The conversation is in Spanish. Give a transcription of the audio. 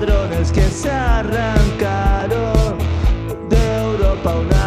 ladrones que se arrancaron de Europa una